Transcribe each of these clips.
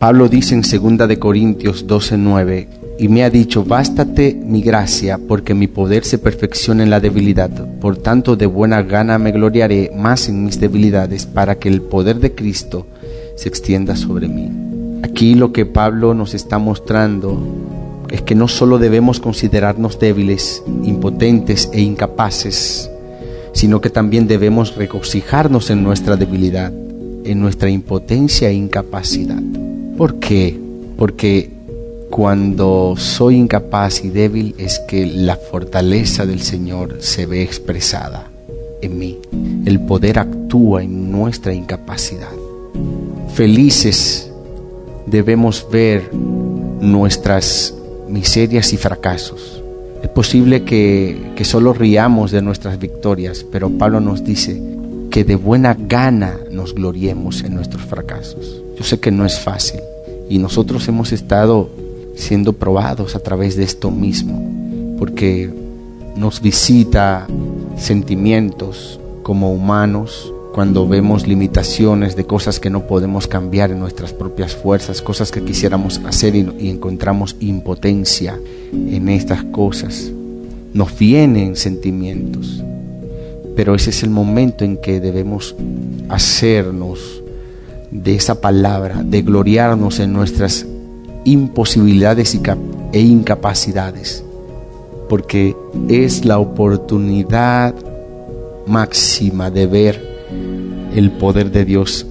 Pablo dice en 2 de Corintios 12:9, y me ha dicho, bástate mi gracia, porque mi poder se perfecciona en la debilidad. Por tanto, de buena gana me gloriaré más en mis debilidades, para que el poder de Cristo se extienda sobre mí. Aquí lo que Pablo nos está mostrando es que no solo debemos considerarnos débiles, impotentes e incapaces, sino que también debemos regocijarnos en nuestra debilidad, en nuestra impotencia e incapacidad. ¿Por qué? Porque cuando soy incapaz y débil es que la fortaleza del Señor se ve expresada en mí. El poder actúa en nuestra incapacidad. Felices debemos ver nuestras miserias y fracasos. Es posible que, solo riamos de nuestras victorias, pero Pablo nos dice que de buena gana nos gloriemos en nuestros fracasos. Yo sé que no es fácil y nosotros hemos estado siendo probados a través de esto mismo, porque nos visita sentimientos como humanos cuando vemos limitaciones de cosas que no podemos cambiar en nuestras propias fuerzas, cosas que quisiéramos hacer y, encontramos impotencia en estas cosas. Nos vienen sentimientos, pero ese es el momento en que debemos hacernos de esa palabra, de gloriarnos en nuestras imposibilidades e incapacidades, porque es la oportunidad máxima de ver el poder de Dios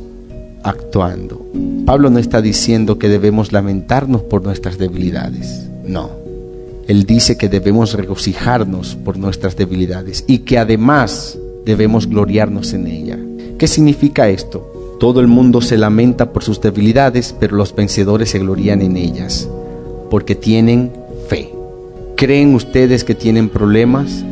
actuando. Pablo no está diciendo que debemos lamentarnos por nuestras debilidades, no. Él dice que debemos regocijarnos por nuestras debilidades y que además debemos gloriarnos en ella. ¿Qué significa esto? Todo el mundo se lamenta por sus debilidades, pero los vencedores se glorían en ellas, porque tienen fe. ¿Creen ustedes que tienen problemas?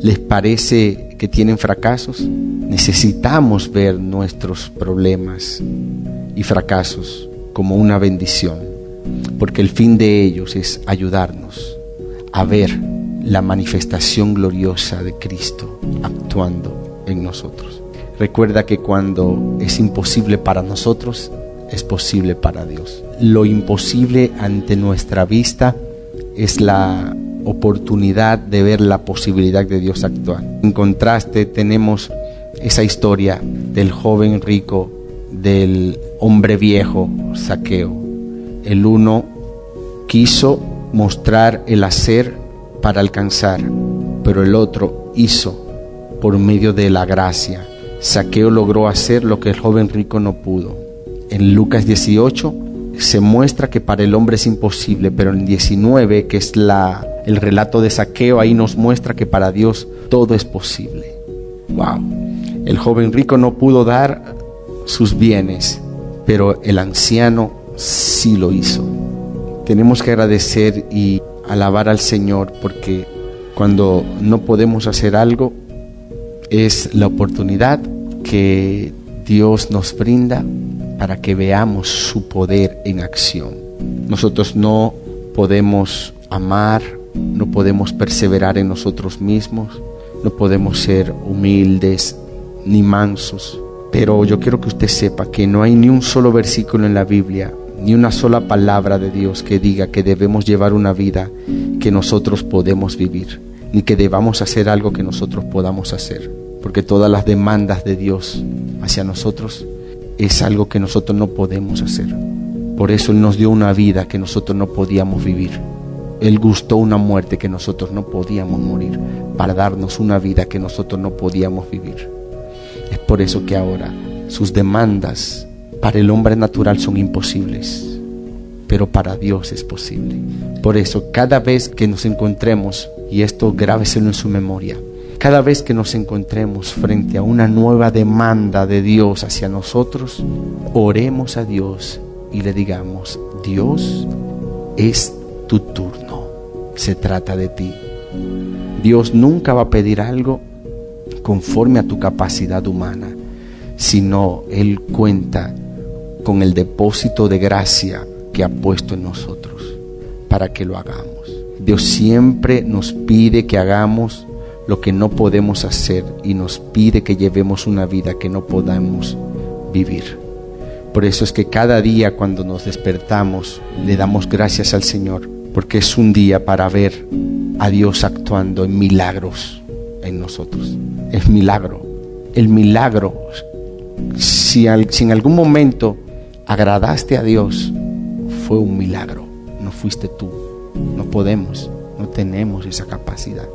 ¿Les parece que tienen fracasos? Necesitamos ver nuestros problemas y fracasos como una bendición, porque el fin de ellos es ayudarnos a ver la manifestación gloriosa de Cristo actuando en nosotros. Recuerda que cuando es imposible para nosotros, es posible para Dios. Lo imposible ante nuestra vista es la oportunidad de ver la posibilidad de Dios actuar. En contraste, tenemos esa historia del joven rico, del hombre viejo, saqueo. El uno quiso mostrar el hacer para alcanzar, pero el otro hizo por medio de la gracia. Saqueo logró hacer lo que el joven rico no pudo. En Lucas 18 se muestra que para el hombre es imposible, pero en 19, que es la, el relato de Saqueo, ahí nos muestra que para Dios todo es posible. Wow. El joven rico no pudo dar sus bienes, pero el anciano sí lo hizo. Tenemos que agradecer y alabar al Señor porque cuando no podemos hacer algo es la oportunidad que Dios nos brinda para que veamos su poder en acción. Nosotros no podemos amar, no podemos perseverar en nosotros mismos, no podemos ser humildes, ni mansos. Pero yo quiero que usted sepa que no hay ni un solo versículo en la Biblia, ni una sola palabra de Dios que diga que debemos llevar una vida que nosotros podemos vivir, ni que debamos hacer algo que nosotros podamos hacer. Porque todas las demandas de Dios hacia nosotros es algo que nosotros no podemos hacer. Por eso Él nos dio una vida que nosotros no podíamos vivir. Él gustó una muerte que nosotros no podíamos morir para darnos una vida que nosotros no podíamos vivir. Es por eso que ahora sus demandas para el hombre natural son imposibles, pero para Dios es posible. Por eso cada vez que nos encontremos, y esto grábeselo en su memoria, cada vez que nos encontremos frente a una nueva demanda de Dios hacia nosotros, oremos a Dios y le digamos, Dios, es tu turno, se trata de ti. Dios nunca va a pedir algo conforme a tu capacidad humana, sino Él cuenta con el depósito de gracia que ha puesto en nosotros para que lo hagamos. Dios siempre nos pide que hagamos lo que no podemos hacer y nos pide que llevemos una vida que no podamos vivir. Por eso es que cada día cuando nos despertamos le damos gracias al Señor, porque es un día para ver a Dios actuando en milagros en nosotros. Es milagro. El milagro, si, si en algún momento agradaste a Dios, fue un milagro, no fuiste tú. No podemos, no tenemos esa capacidad.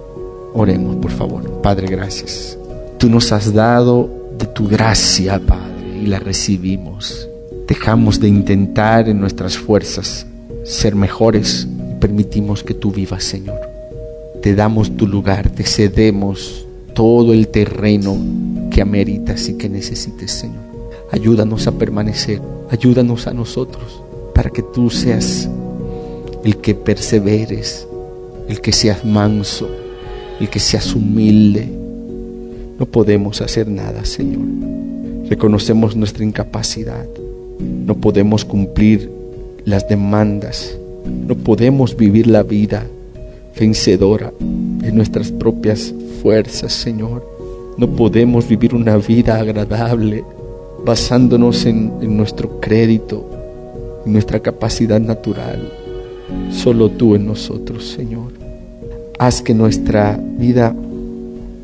Oremos, por favor. Padre, gracias. Tú nos has dado de tu gracia, Padre, y la recibimos. Dejamos de intentar en nuestras fuerzas ser mejores y permitimos que tú vivas, Señor. Te damos tu lugar, te cedemos todo el terreno que ameritas y que necesites, Señor. Ayúdanos a permanecer, ayúdanos a nosotros para que tú seas el que perseveres, el que seas manso, el que seas humilde. No podemos hacer nada, Señor. Reconocemos nuestra incapacidad. No podemos cumplir las demandas. No podemos vivir la vida vencedora en nuestras propias fuerzas, Señor. No podemos vivir una vida agradable basándonos en, en nuestro crédito, en nuestra capacidad natural. Solo tú en nosotros, Señor. Haz que nuestra vida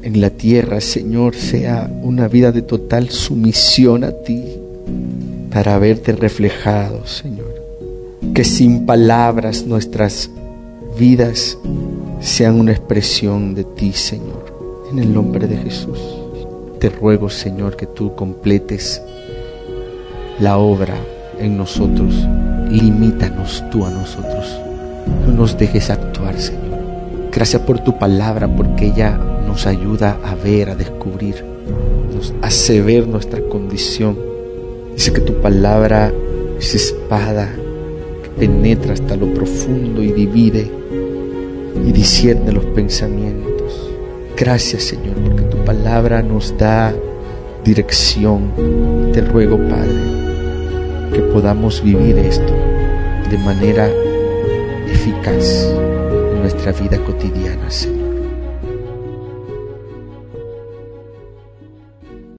en la tierra, Señor, sea una vida de total sumisión a ti para verte reflejado, Señor. Que sin palabras nuestras vidas sean una expresión de ti, Señor. En el nombre de Jesús. Te ruego, Señor, que tú completes la obra en nosotros. Limítanos tú a nosotros. No nos dejes actuar, Señor. Gracias por tu palabra, porque ella nos ayuda a ver, a descubrir, nos hace ver nuestra condición. Dice que tu palabra es espada que penetra hasta lo profundo y divide y discierne los pensamientos. Gracias, Señor, porque tu palabra nos da dirección. Te ruego, Padre, que podamos vivir esto de manera eficaz nuestra vida cotidiana, Señor.